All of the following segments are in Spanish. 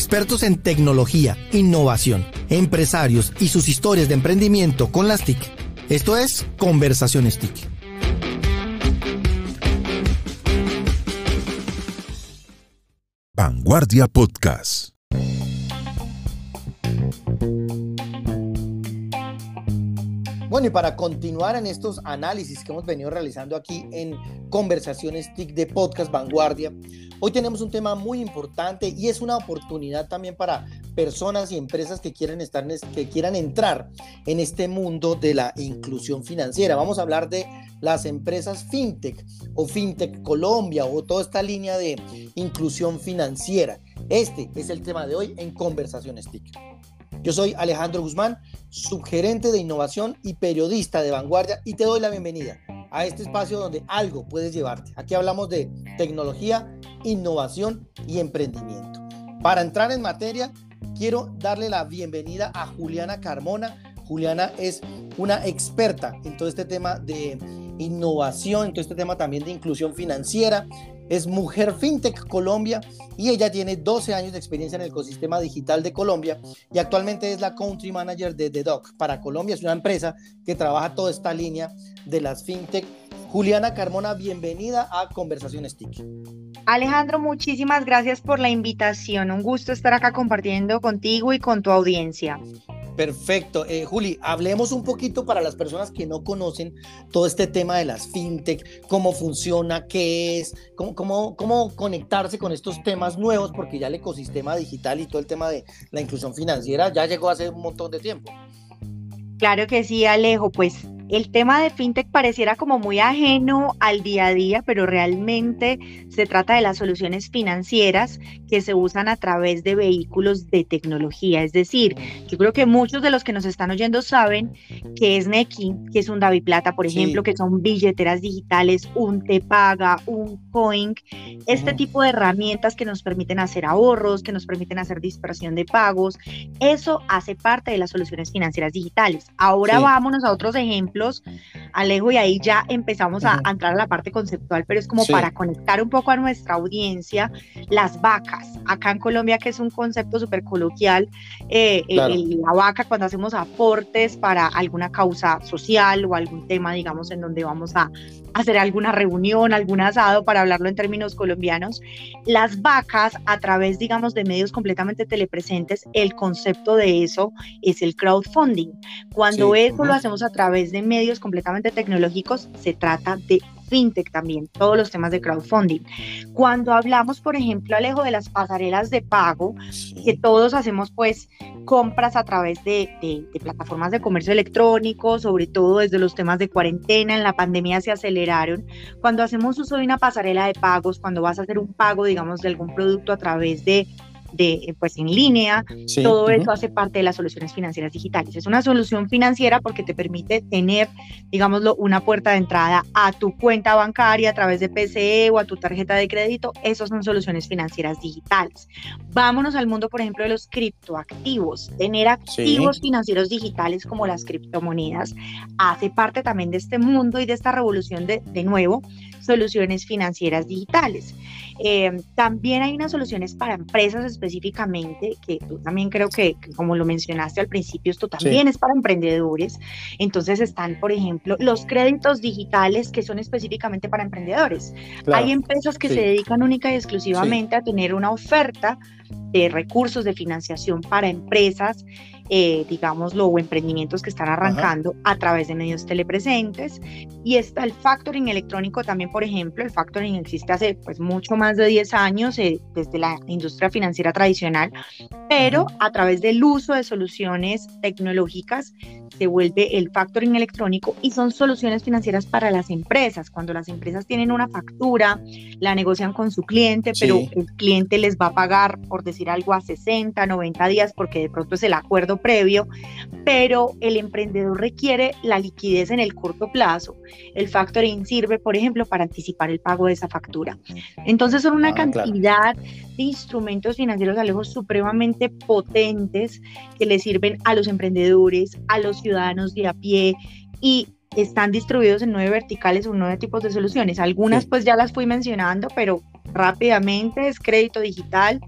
expertos en tecnología, innovación, empresarios y sus historias de emprendimiento con las TIC. Esto es Conversaciones TIC. Vanguardia Podcast. Bueno, y para continuar en estos análisis que hemos venido realizando aquí en Conversaciones TIC de Podcast Vanguardia, hoy tenemos un tema muy importante y es una oportunidad también para personas y empresas que quieran, estar, que quieran entrar en este mundo de la inclusión financiera. Vamos a hablar de las empresas FinTech o FinTech Colombia o toda esta línea de inclusión financiera. Este es el tema de hoy en Conversaciones TIC. Yo soy Alejandro Guzmán, subgerente de innovación y periodista de vanguardia y te doy la bienvenida a este espacio donde algo puedes llevarte. Aquí hablamos de tecnología, innovación y emprendimiento. Para entrar en materia, quiero darle la bienvenida a Juliana Carmona. Juliana es una experta en todo este tema de innovación, en todo este tema también de inclusión financiera es Mujer FinTech Colombia y ella tiene 12 años de experiencia en el ecosistema digital de Colombia y actualmente es la Country Manager de The Doc para Colombia. Es una empresa que trabaja toda esta línea de las FinTech. Juliana Carmona, bienvenida a Conversaciones TIC. Alejandro, muchísimas gracias por la invitación. Un gusto estar acá compartiendo contigo y con tu audiencia. Perfecto. Eh, Juli, hablemos un poquito para las personas que no conocen todo este tema de las fintech, cómo funciona, qué es, cómo, cómo, cómo conectarse con estos temas nuevos, porque ya el ecosistema digital y todo el tema de la inclusión financiera ya llegó hace un montón de tiempo. Claro que sí, Alejo. Pues el tema de fintech pareciera como muy ajeno al día a día, pero realmente se trata de las soluciones financieras que se usan a través de vehículos de tecnología. Es decir, yo creo que muchos de los que nos están oyendo saben que es Neki, que es un David Plata, por ejemplo, que son billeteras digitales, un Te Paga, un Coin, este tipo de herramientas que nos permiten hacer ahorros, que nos permiten hacer dispersión de pagos. Eso hace parte de las soluciones financieras digitales. Ahora vámonos a otros ejemplos Alejo, y ahí ya empezamos a, entrar a la parte conceptual, pero es como para conectar un poco a nuestra audiencia, las vacas. Acá en Colombia, que es un concepto súper coloquial, eh, la vaca cuando hacemos aportes para alguna causa social o algún tema, digamos, en donde vamos a hacer alguna reunión, algún asado, para hablarlo en términos colombianos, las vacas a través, digamos, de medios completamente telepresentes, el concepto de eso es el crowdfunding. Cuando eso lo hacemos a través de medios completamente tecnológicos, se trata de fintech también, todos los temas de crowdfunding. Cuando hablamos, por ejemplo, Alejo, de las pasarelas de pago, que todos hacemos pues compras a través de, de, plataformas de comercio electrónico, sobre todo desde los temas de cuarentena, en la pandemia se aceleraron. Cuando hacemos uso de una pasarela de pagos, cuando vas a hacer un pago, digamos, de algún producto a través de de, pues en línea, todo eso hace parte de las soluciones financieras digitales. Es una solución financiera porque te permite tener, digámoslo, una puerta de entrada a tu cuenta bancaria a través de PCE o a tu tarjeta de crédito. Esas son soluciones financieras digitales. Vámonos al mundo, por ejemplo, de los criptoactivos. Tener activos financieros digitales como las criptomonedas hace parte también de este mundo y de esta revolución de, de nuevo, soluciones financieras digitales. Eh, también hay unas soluciones para empresas específicamente, que tú también creo que, como lo mencionaste al principio, esto también es para emprendedores. Entonces están, por ejemplo, los créditos digitales que son específicamente para emprendedores. Hay empresas que se dedican única y exclusivamente a tener una oferta de recursos de financiación para empresas eh, digámoslo, o emprendimientos que están arrancando a través de medios telepresentes. Y está el factoring electrónico también, por ejemplo, el factoring existe hace pues mucho más de 10 años eh, desde la industria financiera tradicional, pero a través del uso de soluciones tecnológicas se vuelve el factoring electrónico y son soluciones financieras para las empresas. Cuando las empresas tienen una factura, la negocian con su cliente, pero el cliente les va a pagar, por decir algo, a 60, 90 días, porque de pronto es el acuerdo previo, pero el emprendedor requiere la liquidez en el corto plazo. El factoring sirve, por ejemplo, para anticipar el pago de esa factura. Entonces son una ah, cantidad de instrumentos financieros alejos supremamente potentes que le sirven a los emprendedores, a los ciudadanos de a pie y están distribuidos en nueve verticales o nueve tipos de soluciones. Algunas pues ya las fui mencionando, pero rápidamente es crédito digital,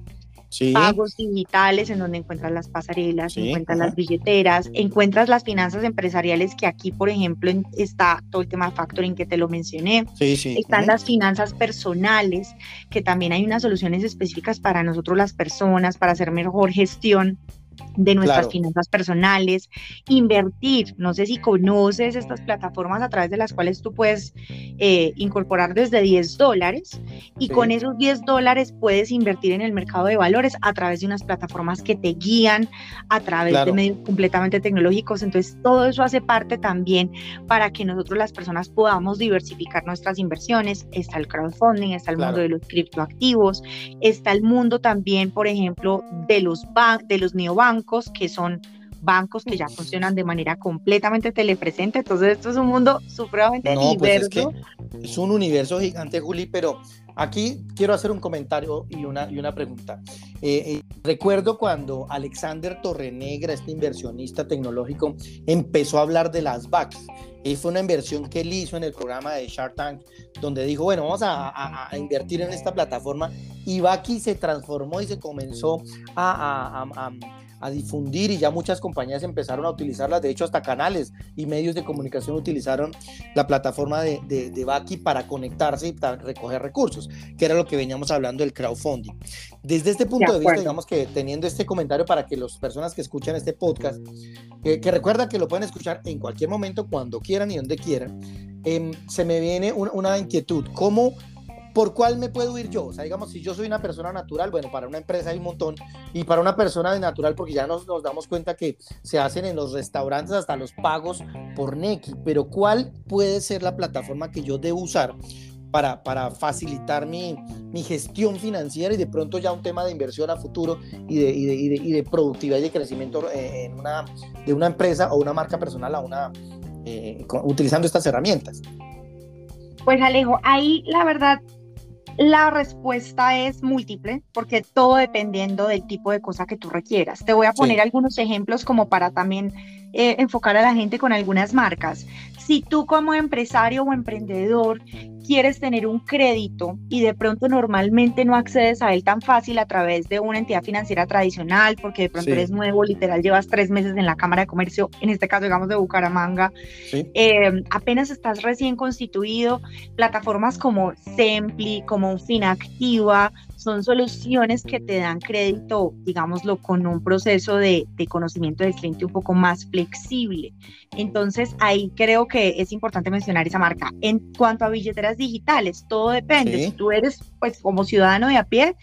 pagos digitales en donde encuentras las pasarelas, encuentras las billeteras, encuentras las finanzas empresariales que aquí, por ejemplo, está todo el tema de factoring que te lo mencioné. Están las finanzas personales, que también hay unas soluciones específicas para nosotros las personas, para hacer mejor gestión de nuestras finanzas personales, invertir. No sé si conoces estas plataformas a través de las cuales tú puedes eh, incorporar desde 10 dólares y con esos 10 dólares puedes invertir en el mercado de valores a través de unas plataformas que te guían a través de medios completamente tecnológicos. Entonces, todo eso hace parte también para que nosotros las personas podamos diversificar nuestras inversiones. Está el crowdfunding, está el mundo de los criptoactivos, está el mundo también, por ejemplo, de los, de los neobancos que son bancos que ya funcionan de manera completamente telepresente. Entonces, esto es un mundo supremamente no, pues diverso. es, un universo gigante, Juli, pero aquí quiero hacer un comentario y una, y una pregunta. Eh, eh, recuerdo cuando Alexander Torrenegra, este inversionista tecnológico, empezó a hablar de las VACs. Y fue una inversión que él hizo en el programa de Shark Tank, donde dijo, bueno, vamos a, a invertir en esta plataforma. Y Vaki se transformó y se comenzó a, a difundir y ya muchas compañías empezaron a utilizarlas, de hecho hasta canales y medios de comunicación utilizaron la plataforma de, de, Baki para conectarse y para recoger recursos, que era lo que veníamos hablando del crowdfunding. Desde este punto de, vista, digamos que teniendo este comentario para que las personas que escuchan este podcast, que recuerdan que lo pueden escuchar en cualquier momento, cuando quieran y donde quieran, em, se me viene una, una inquietud, ¿cómo ¿por cuál me puedo ir yo? O sea, digamos, si yo soy una persona natural, bueno, para una empresa hay un montón, y para una persona de natural, porque ya nos, nos damos cuenta que se hacen en los restaurantes hasta los pagos por Neki, pero ¿cuál puede ser la plataforma que yo debo usar? Para, facilitar mi, gestión financiera y de pronto ya un tema de inversión a futuro y de, productividad y de crecimiento eh, en una, de una empresa o una marca personal a una, eh, utilizando estas herramientas. Pues Alejo, ahí la verdad la respuesta es múltiple porque todo dependiendo del tipo de cosa que tú requieras. Te voy a poner algunos ejemplos como para también eh, enfocar a la gente con algunas marcas. Si tú como empresario o emprendedor quieres tener un crédito y de pronto normalmente no accedes a él tan fácil a través de una entidad financiera tradicional, porque de pronto eres nuevo, literal, llevas tres meses en la Cámara de Comercio, en este caso, digamos, de Bucaramanga, eh, apenas estás recién constituido, plataformas como Sempli, como Finactiva, son soluciones que te dan crédito, digámoslo, con un proceso de, conocimiento del cliente un poco más flexible. Entonces, ahí creo que es importante mencionar esa marca. En cuanto a billeteras digitales, todo depende. Si tú eres, pues, como ciudadano de a pie,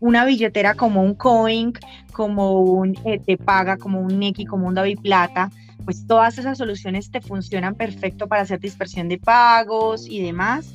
una billetera como un Coin, como un eh, Te Paga, como un Neki, como un David Plata, pues todas esas soluciones te funcionan perfecto para hacer dispersión de pagos y demás.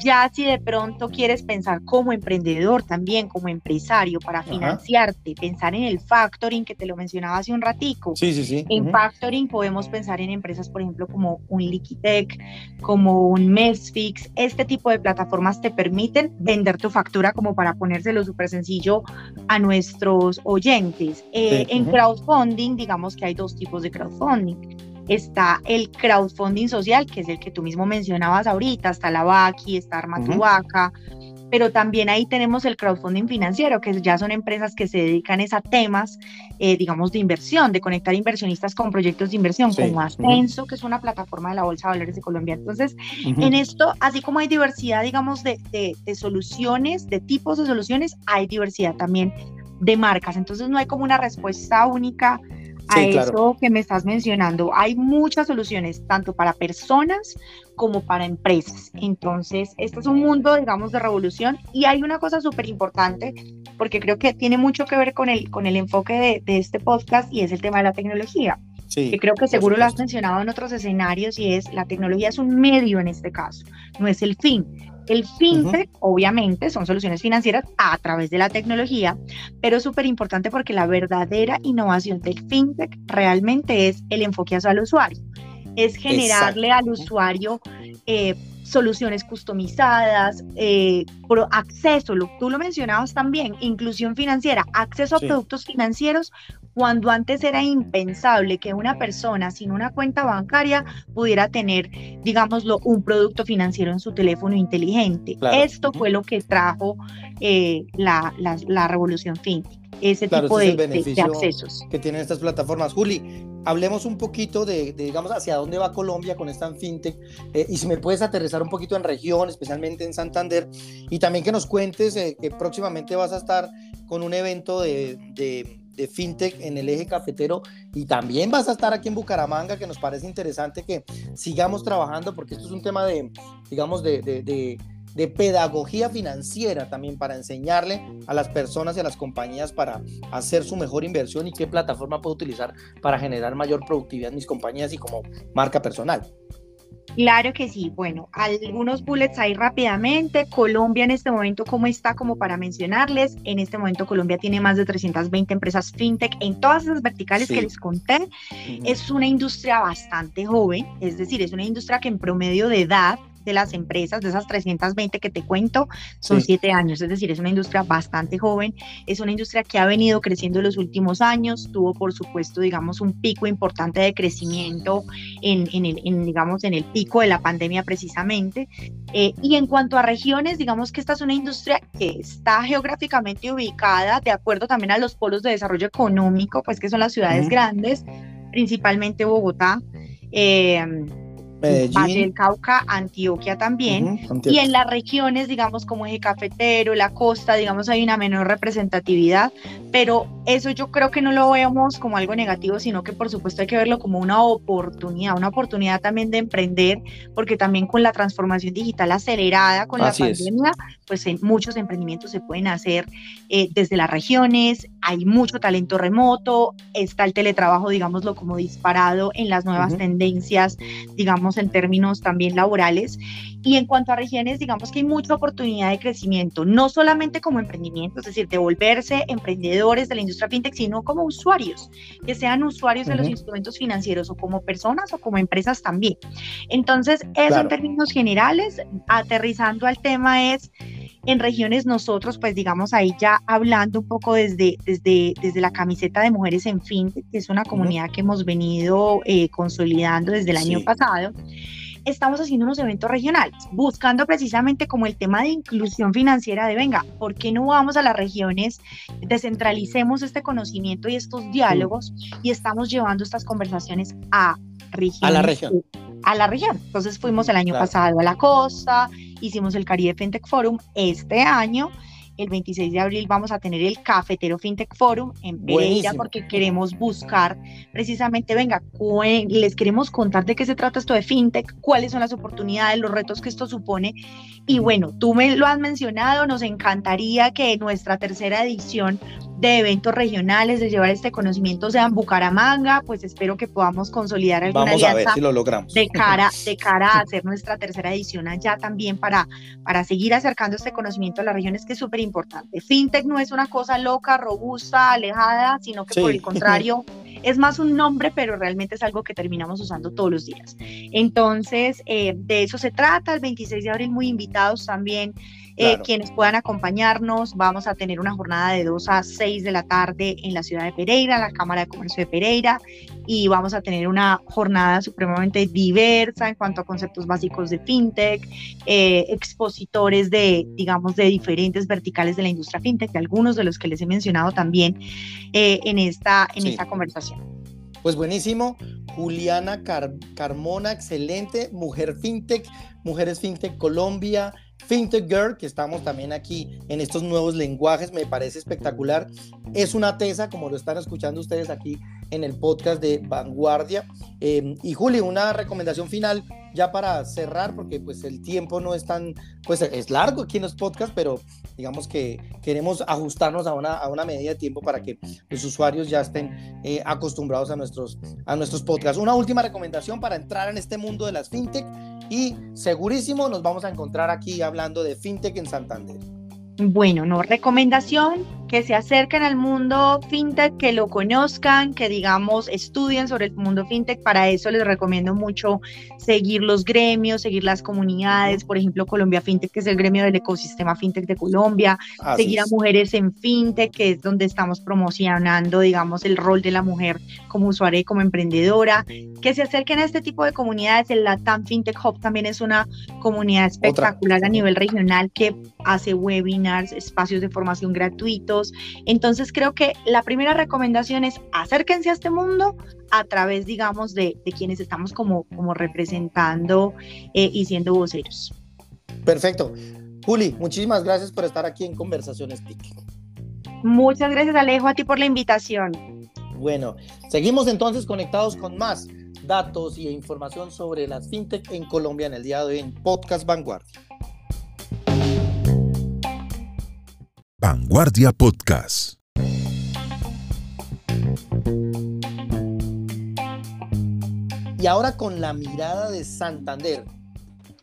Ya si de pronto quieres pensar como emprendedor también, como empresario, para financiarte, pensar en el factoring que te lo mencionaba hace un ratico. Sí, sí, sí. En factoring podemos pensar en empresas, por ejemplo, como un Liquitech, como un Mesfix. Este tipo de plataformas te permiten vender tu factura como para ponérselo súper sencillo a nuestros oyentes. Eh, en crowdfunding, digamos que hay dos tipos de crowdfunding está el crowdfunding social, que es el que tú mismo mencionabas ahorita, está la Baki, está Armatubaca, pero también ahí tenemos el crowdfunding financiero, que ya son empresas que se dedican a temas, eh, digamos, de inversión, de conectar inversionistas con proyectos de inversión, como Ascenso, que es una plataforma de la Bolsa de Valores de Colombia. Entonces, en esto, así como hay diversidad, digamos, de, de soluciones, de tipos de soluciones, hay diversidad también de marcas. Entonces, no hay como una respuesta única a eso que me estás mencionando. Hay muchas soluciones, tanto para personas como para empresas. Entonces, este es un mundo, digamos, de revolución. Y hay una cosa súper importante, porque creo que tiene mucho que ver con el, con el enfoque de, de este podcast y es el tema de la tecnología. Sí, que creo que seguro lo has mencionado en otros escenarios y es la tecnología es un medio en este caso, no es el fin. El fintech, obviamente, son soluciones financieras a través de la tecnología, pero es súper importante porque la verdadera innovación del fintech realmente es el enfoque al usuario. Es generarle al usuario eh, soluciones customizadas, eh, acceso, lo, tú lo mencionabas también, inclusión financiera, acceso a productos financieros cuando antes era impensable que una persona sin una cuenta bancaria pudiera tener, digámoslo, un producto financiero en su teléfono inteligente. Esto fue lo que trajo eh, la, la, revolución fintech ese tipo de, accesos que tienen estas plataformas. Juli, hablemos un poquito de, digamos, hacia dónde va Colombia con esta fintech eh, y si me puedes aterrizar un poquito en región, especialmente en Santander, y también que nos cuentes eh, que próximamente vas a estar con un evento de, de, fintech en el eje cafetero y también vas a estar aquí en Bucaramanga, que nos parece interesante que sigamos trabajando porque esto es un tema de, digamos, de de pedagogía financiera también para enseñarle a las personas y a las compañías para hacer su mejor inversión y qué plataforma puedo utilizar para generar mayor productividad en mis compañías y como marca personal. Claro que sí. Bueno, algunos bullets ahí rápidamente. Colombia en este momento, ¿cómo está? Como para mencionarles, en este momento Colombia tiene más de 320 empresas fintech en todas esas verticales que les conté. Es una industria bastante joven, es decir, es una industria que en promedio de edad de las empresas, de esas 320 que te cuento, son siete años, es decir, es una industria bastante joven, es una industria que ha venido creciendo en los últimos años, tuvo por supuesto, digamos, un pico importante de crecimiento en, en, el, digamos, en el pico de la pandemia precisamente. Eh, y en cuanto a regiones, digamos que esta es una industria que está geográficamente ubicada de acuerdo también a los polos de desarrollo económico, pues que son las ciudades grandes, principalmente Bogotá. Eh, Valle del Cauca, Antioquia también, y en las regiones, digamos, como Eje Cafetero, la costa, digamos, hay una menor representatividad, pero eso yo creo que no lo vemos como algo negativo, sino que por supuesto hay que verlo como una oportunidad, una oportunidad también de emprender, porque también con la transformación digital acelerada con la pandemia, pues en muchos emprendimientos se pueden hacer eh, desde las regiones, hay mucho talento remoto, está el teletrabajo, digámoslo, como disparado en las nuevas tendencias, digamos, en términos también laborales. Y en cuanto a regiones, digamos que hay mucha oportunidad de crecimiento, no solamente como emprendimiento, es decir, de volverse emprendedores de la industria fintech, sino como usuarios, que sean usuarios de los instrumentos financieros o como personas o como empresas también. Entonces, eso en términos generales, aterrizando al tema es en regiones nosotros, pues digamos ahí ya hablando un poco desde, desde, desde la camiseta de Mujeres en Fintech, que es una comunidad que hemos venido eh, consolidando desde el año pasado estamos haciendo unos eventos regionales, buscando precisamente como el tema de inclusión financiera de, venga, ¿por qué no vamos a las regiones, descentralicemos este conocimiento y estos diálogos y estamos llevando estas conversaciones a A la región. A la región. Entonces fuimos el año pasado a la costa, hicimos el Caribe FinTech Forum este año el 26 de abril vamos a tener el Cafetero FinTech Forum en Pereira porque queremos buscar precisamente, venga, les queremos contar de qué se trata esto de FinTech, cuáles son las oportunidades, los retos que esto supone. Y bueno, tú me lo has mencionado, nos encantaría que nuestra tercera edición de eventos regionales, de llevar este conocimiento sea en Bucaramanga, pues espero que podamos consolidar alguna Vamos a ver si lo logramos. De cara, de cara a hacer nuestra tercera edición allá también para, para seguir acercando este conocimiento a las regiones que es súper importante. FinTech no es una cosa loca, robusta, alejada, sino que por el contrario es más un nombre, pero realmente es algo que terminamos usando todos los días. Entonces, eh, de eso se trata, el 26 de abril muy invitados también eh, quienes puedan acompañarnos. Vamos a tener una jornada de 2 a 6 de la tarde en la ciudad de Pereira, la Cámara de Comercio de Pereira, y vamos a tener una jornada supremamente diversa en cuanto a conceptos básicos de fintech, eh, expositores de, digamos, de diferentes verticales de la industria fintech, de algunos de los que les he mencionado también eh, en, esta, en esta conversación. Pues buenísimo, Juliana Carmona, excelente, Mujer FinTech, Mujeres FinTech Colombia, FinTech Girl, que estamos también aquí en estos nuevos lenguajes, me parece espectacular. Es una tesa, como lo están escuchando ustedes aquí en el podcast de Vanguardia. Em, y Juli, una recomendación final ya para cerrar, porque pues el tiempo no es tan, pues es largo aquí en los podcasts, pero digamos que queremos ajustarnos a una, a una medida de tiempo para que los usuarios ya estén eh, acostumbrados a nuestros, a nuestros podcasts. Una última recomendación para entrar en este mundo de las fintech y segurísimo nos vamos a encontrar aquí hablando de fintech en Santander. Bueno, no, recomendación que se acerquen al mundo fintech, que lo conozcan, que digamos estudien sobre el mundo fintech. Para eso les recomiendo mucho seguir los gremios, seguir las comunidades, por ejemplo, Colombia Fintech, que es el gremio del ecosistema fintech de Colombia, seguir a mujeres en fintech, que es donde estamos promocionando, digamos, el rol de la mujer como usuaria y como emprendedora, que se acerquen a este tipo de comunidades. El Latam Fintech Hub también es una comunidad espectacular a nivel regional que hace webinars, espacios de formación gratuitos. Entonces creo que la primera recomendación es acérquense a este mundo a través, digamos, de, quienes estamos como, como representando eh, y siendo voceros. Perfecto. Juli, muchísimas gracias por estar aquí en Conversaciones TIC. Muchas gracias, Alejo, a ti por la invitación. Bueno, seguimos entonces conectados con más datos y información sobre las fintech en Colombia en el día de hoy en Podcast Vanguardia. Vanguardia Podcast. Y ahora con la mirada de Santander,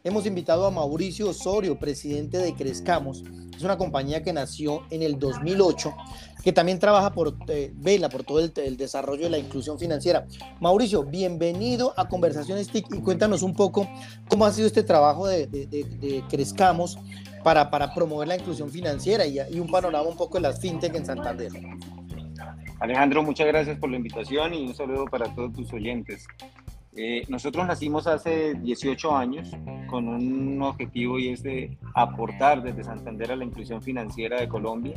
hemos invitado a Mauricio Osorio, presidente de Crezcamos. Es una compañía que nació en el 2008, que también trabaja por eh, vela por todo el, desarrollo de la inclusión financiera. Mauricio, bienvenido a Conversaciones TIC y cuéntanos un poco cómo ha sido este trabajo de, de para, para promover la inclusión financiera y, y, un panorama un poco de las fintech en Santander. Alejandro, muchas gracias por la invitación y un saludo para todos tus oyentes. Eh, nosotros nacimos hace 18 años con un objetivo y es de aportar desde Santander a la inclusión financiera de Colombia.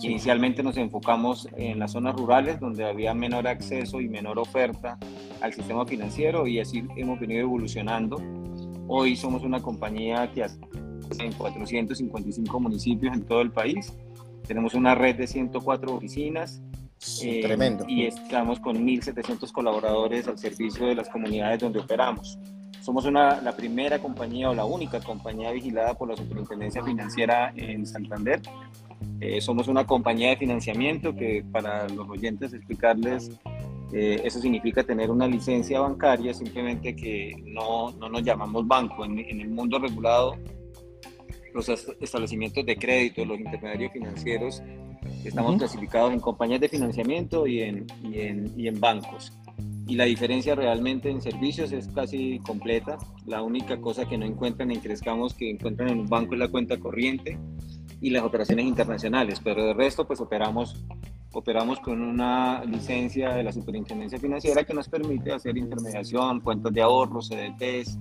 Inicialmente nos enfocamos en las zonas rurales donde había menor acceso y menor oferta al sistema financiero y así hemos venido evolucionando. Hoy somos una compañía que en 455 municipios en todo el país. Tenemos una red de 104 oficinas. Eh, tremendo. Y estamos con 1.700 colaboradores al servicio de las comunidades donde operamos. Somos una, la primera compañía o la única compañía vigilada por la Superintendencia Financiera en Santander. Eh, somos una compañía de financiamiento que para los oyentes explicarles eh, eso significa tener una licencia bancaria, simplemente que no, no nos llamamos banco. En, en, el mundo regulado los establecimientos de crédito, los intermediarios financieros, estamos clasificados en compañías de financiamiento y en, y en, y en bancos. Y la diferencia realmente en servicios es casi completa. La única cosa que no encuentran en Crezcamos que encuentran en un banco es la cuenta corriente y las operaciones internacionales, pero de resto pues operamos operamos con una licencia de la Superintendencia Financiera que nos permite hacer intermediación, cuentas de ahorro, CDTs,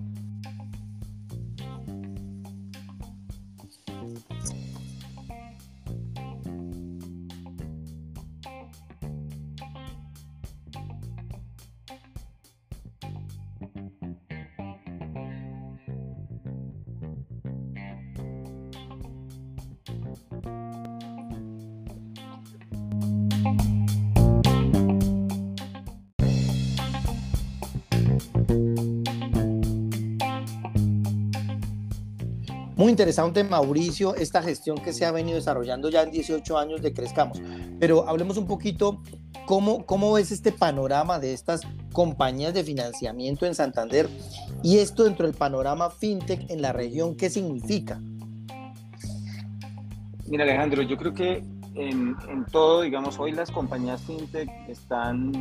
interesante, Mauricio, esta gestión que se ha venido desarrollando ya en 18 años de Crezcamos. Pero hablemos un poquito, ¿cómo, cómo ves este panorama de estas compañías de financiamiento en Santander y esto dentro del panorama fintech en la región? ¿Qué significa? Mira, Alejandro, yo creo que en, todo, digamos, hoy las compañías fintech están,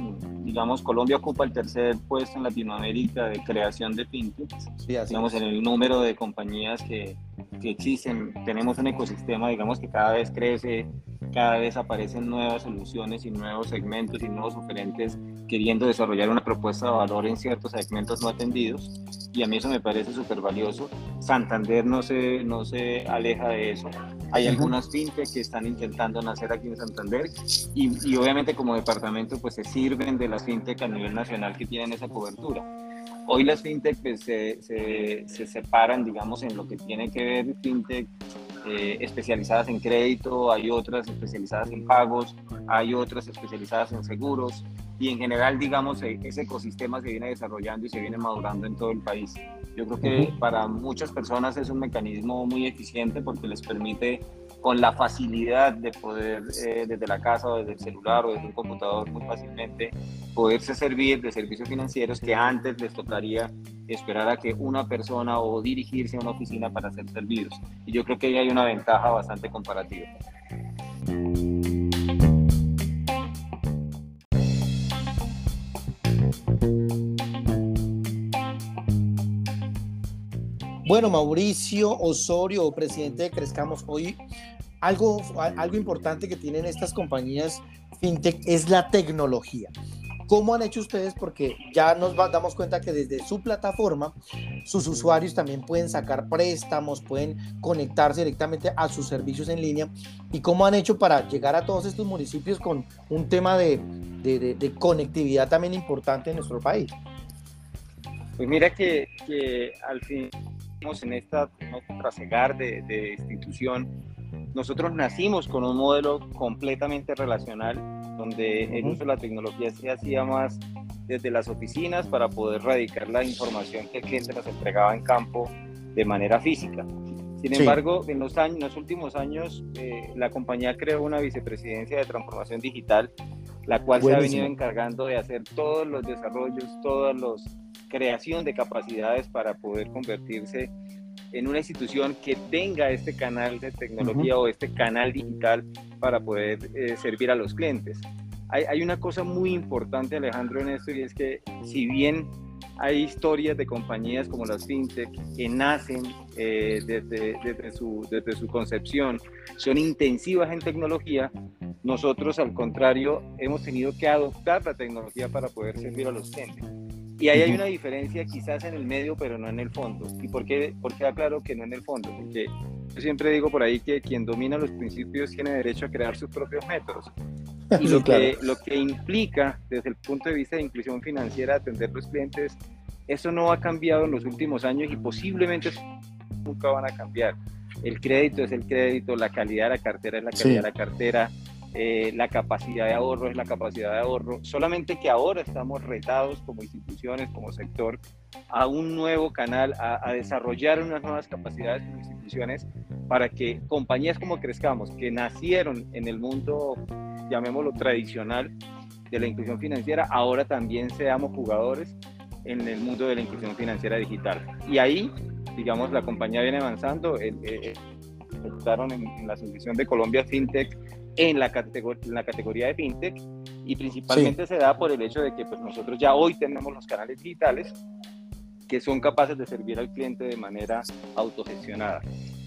digamos, Colombia ocupa el tercer puesto en Latinoamérica de creación de fintech. Sí, digamos, en el número de compañías que, que existen, tenemos un ecosistema, digamos, que cada vez crece, cada vez aparecen nuevas soluciones y nuevos segmentos y nuevos oferentes queriendo desarrollar una propuesta de valor en ciertos segmentos no atendidos y a mí eso me parece súper valioso. Santander no se, no se aleja de eso. Hay algunas fintech que están intentando nacer aquí en Santander y, y, obviamente como departamento pues se sirven de las fintech a nivel nacional que tienen esa cobertura. Hoy las fintech pues, se, se, se separan, digamos, en lo que tiene que ver fintech eh, especializadas en crédito, hay otras especializadas en pagos, hay otras especializadas en seguros y en general, digamos, e, ese ecosistema se viene desarrollando y se viene madurando en todo el país. Yo creo que para muchas personas es un mecanismo muy eficiente porque les permite con la facilidad de poder eh, desde la casa o desde el celular o desde un computador muy fácilmente poderse servir de servicios financieros que antes les tocaría esperar a que una persona o dirigirse a una oficina para ser servidos. Y yo creo que ahí hay una ventaja bastante comparativa. Bueno, Mauricio Osorio, presidente de Crezcamos, hoy algo, algo importante que tienen estas compañías fintech es la tecnología. ¿Cómo han hecho ustedes? Porque ya nos damos cuenta que desde su plataforma sus usuarios también pueden sacar préstamos, pueden conectarse directamente a sus servicios en línea. ¿Y cómo han hecho para llegar a todos estos municipios con un tema de, de, conectividad también importante en nuestro país? Pues mira que, que al fin en esta trasegar de, de institución nosotros nacimos con un modelo completamente relacional, donde el uso de la tecnología se hacía más desde las oficinas para poder radicar la información que el cliente nos entregaba en campo de manera física. Sin embargo, en los, años, los últimos años, eh, la compañía creó una vicepresidencia de transformación digital, la cual se ha venido encargando de hacer todos los desarrollos, toda la creación de capacidades para poder convertirse en una institución que tenga este canal de tecnología o este canal digital para poder eh, servir a los clientes. Hay, hay, una cosa muy importante, Alejandro, en esto, y es que si bien hay historias de compañías como las fintech que nacen eh, desde, desde, su, desde su concepción, son intensivas en tecnología, nosotros al contrario hemos tenido que adoptar la tecnología para poder servir a los clientes. Y ahí hay una diferencia quizás en el medio, pero no en el fondo. ¿Y por qué, por qué aclaro que no en el fondo? Porque yo siempre digo por ahí que quien domina los principios tiene derecho a crear sus propios métodos. Y lo, que, lo que implica desde el punto de vista de inclusión financiera atender los clientes, eso no ha cambiado en los últimos años y posiblemente nunca van a cambiar. El crédito es el crédito, la calidad de la cartera es la calidad de la cartera, eh, la capacidad de ahorro es la capacidad de ahorro, solamente que ahora estamos retados como instituciones, como sector, a un nuevo canal, a, desarrollar unas nuevas capacidades como instituciones para que compañías como Crezcamos, que nacieron en el mundo, llamémoslo tradicional, de la inclusión financiera, ahora también seamos jugadores en el mundo de la inclusión financiera digital. Y ahí, digamos, la compañía viene avanzando. Eh, eh, en, en la Asociación de Colombia FinTech en la, la categoría de fintech y principalmente se da por el hecho de que pues, nosotros ya hoy tenemos los canales digitales que son capaces de servir al cliente de manera autogestionada.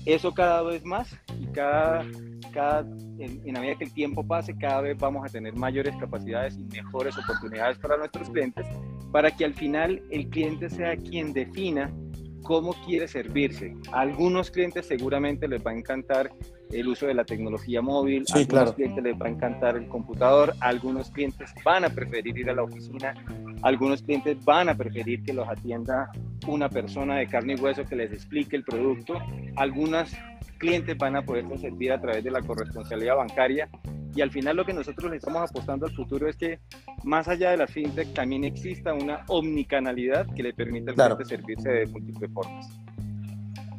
Eso cada vez más y cada, cada en, en la medida que el tiempo pase, cada vez vamos a tener mayores capacidades y mejores oportunidades para nuestros clientes para que al final el cliente sea quien defina cómo quiere servirse. A algunos clientes seguramente les va a encantar el uso de la tecnología móvil, a algunos clientes les va a encantar el computador, algunos clientes van a preferir ir a la oficina, algunos clientes van a preferir que los atienda una persona de carne y hueso que les explique el producto, algunos clientes van a poderse servir a través de la corresponsabilidad bancaria y al final lo que nosotros le estamos apostando al futuro es que más allá de la fintech también exista una omnicanalidad que le permita al cliente servirse de múltiples formas.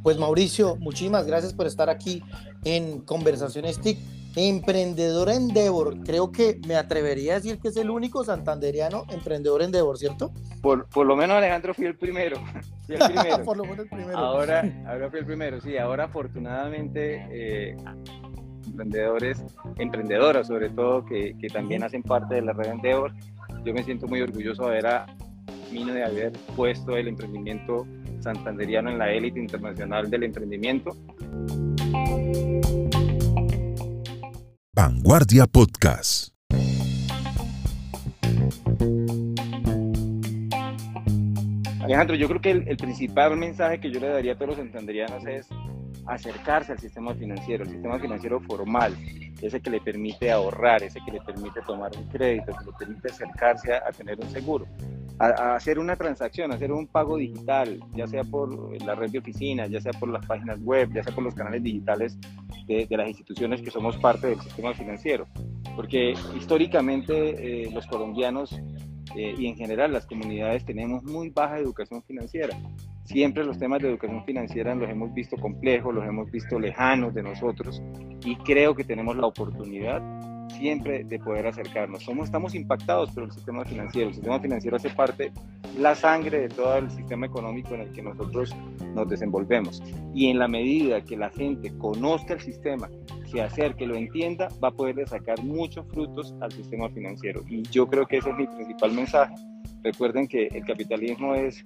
Pues Mauricio, muchísimas gracias por estar aquí en Conversaciones TIC. Emprendedor Endeavor, creo que me atrevería a decir que es el único santanderiano emprendedor Endeavor, ¿cierto? Por, por lo menos Alejandro fui el primero. el primero. por lo menos el primero. Ahora, ahora fui el primero, sí, ahora afortunadamente eh, emprendedores, emprendedoras sobre todo, que, que, también hacen parte de la red Endeavor. Yo me siento muy orgulloso de haber, a, de haber puesto el emprendimiento santanderiano en la élite internacional del emprendimiento. Vanguardia Podcast. Alejandro, yo creo que el, el, principal mensaje que yo le daría a todos los santanderianos es acercarse al sistema financiero, el sistema financiero formal, ese que le permite ahorrar, ese que le permite tomar un crédito, que le permite acercarse a, tener un seguro, a, hacer una transacción, a hacer un pago digital, ya sea por la red de oficina, ya sea por las páginas web, ya sea por los canales digitales de, las instituciones que somos parte del sistema financiero. Porque históricamente eh, los colombianos eh, y en general las comunidades tenemos muy baja educación financiera. Siempre los temas de educación financiera los hemos visto complejos, los hemos visto lejanos de nosotros y creo que tenemos la oportunidad siempre de poder acercarnos. Somos, estamos impactados por el sistema financiero. El sistema financiero hace parte, la sangre de todo el sistema económico en el que nosotros nos desenvolvemos. Y en la medida que la gente conozca el sistema, se acerque, lo entienda, va a poder sacar muchos frutos al sistema financiero. Y yo creo que ese es mi principal mensaje. Recuerden que el capitalismo es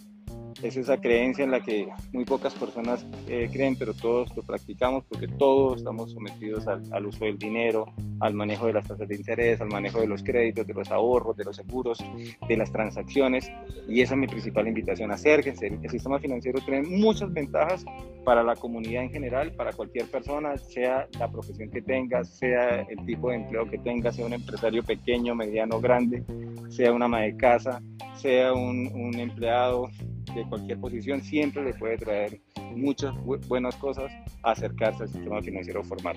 es esa creencia en la que muy pocas personas eh, creen, pero todos lo practicamos porque todos estamos sometidos al, uso del dinero, al manejo de las tasas de interés, al manejo de los créditos, de los ahorros, de los seguros, de las transacciones. Y esa es mi principal invitación. Acérquense. El sistema financiero tiene muchas ventajas para la comunidad en general, para cualquier persona, sea la profesión que tenga, sea el tipo de empleo que tenga, sea un empresario pequeño, mediano, grande, sea una ama de casa, sea un, un empleado de cualquier posición, siempre le puede traer muchas buenas cosas acercarse al sistema financiero formal.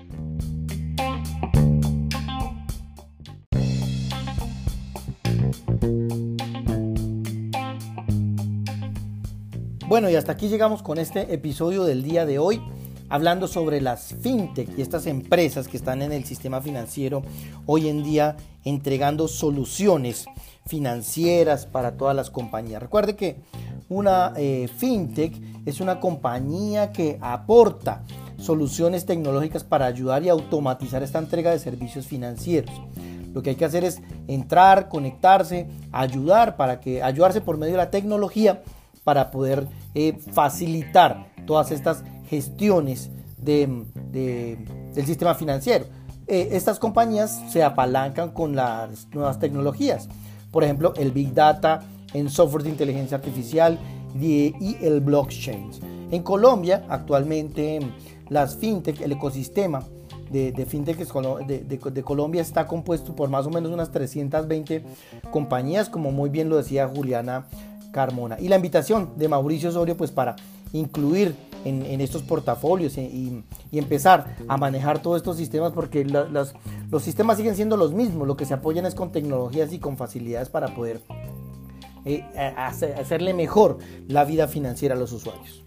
Bueno, y hasta aquí llegamos con este episodio del día de hoy, hablando sobre las fintech y estas empresas que están en el sistema financiero hoy en día entregando soluciones financieras para todas las compañías. Recuerde que una eh, fintech es una compañía que aporta soluciones tecnológicas para ayudar y automatizar esta entrega de servicios financieros. Lo que hay que hacer es entrar, conectarse, ayudar para que ayudarse por medio de la tecnología para poder eh, facilitar todas estas gestiones del sistema financiero. Eh, estas compañías se apalancan con las nuevas tecnologías. Por ejemplo, el Big Data, en software de inteligencia artificial y el blockchain. En Colombia, actualmente, las fintech, el ecosistema de, de fintech de, de, Colombia está compuesto por más o menos unas 320 compañías, como muy bien lo decía Juliana Carmona. Y la invitación de Mauricio Osorio, pues para incluir en, estos portafolios y, empezar a manejar todos estos sistemas, porque los sistemas siguen siendo los mismos, lo que se apoyan es con tecnologías y con facilidades para poder eh, hacerle mejor la vida financiera a los usuarios.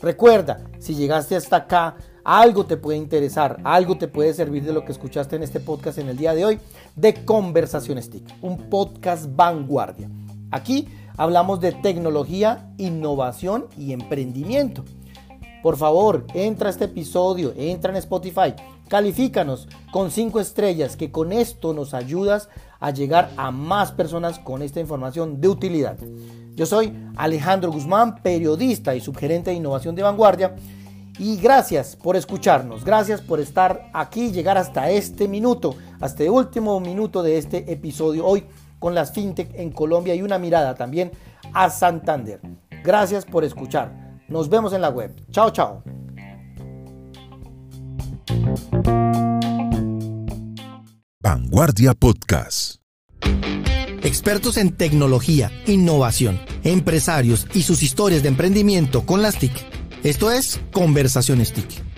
Recuerda, si llegaste hasta acá, algo te puede interesar, algo te puede servir de lo que escuchaste en este podcast en el día de hoy de Conversaciones TIC, un podcast vanguardia. Aquí hablamos de tecnología, innovación y emprendimiento. Por favor, entra a este episodio, entra en Spotify, califícanos con 5 estrellas, que con esto nos ayudas a llegar a más personas con esta información de utilidad. Yo soy Alejandro Guzmán, periodista y subgerente de innovación de vanguardia. Y gracias por escucharnos, gracias por estar aquí, llegar hasta este minuto, hasta el último minuto de este episodio hoy con las fintech en Colombia y una mirada también a Santander. Gracias por escuchar. Nos vemos en la web. Chao, chao. Vanguardia Podcast. Expertos en tecnología, innovación, empresarios y sus historias de emprendimiento con las TIC. Esto es Conversaciones TIC.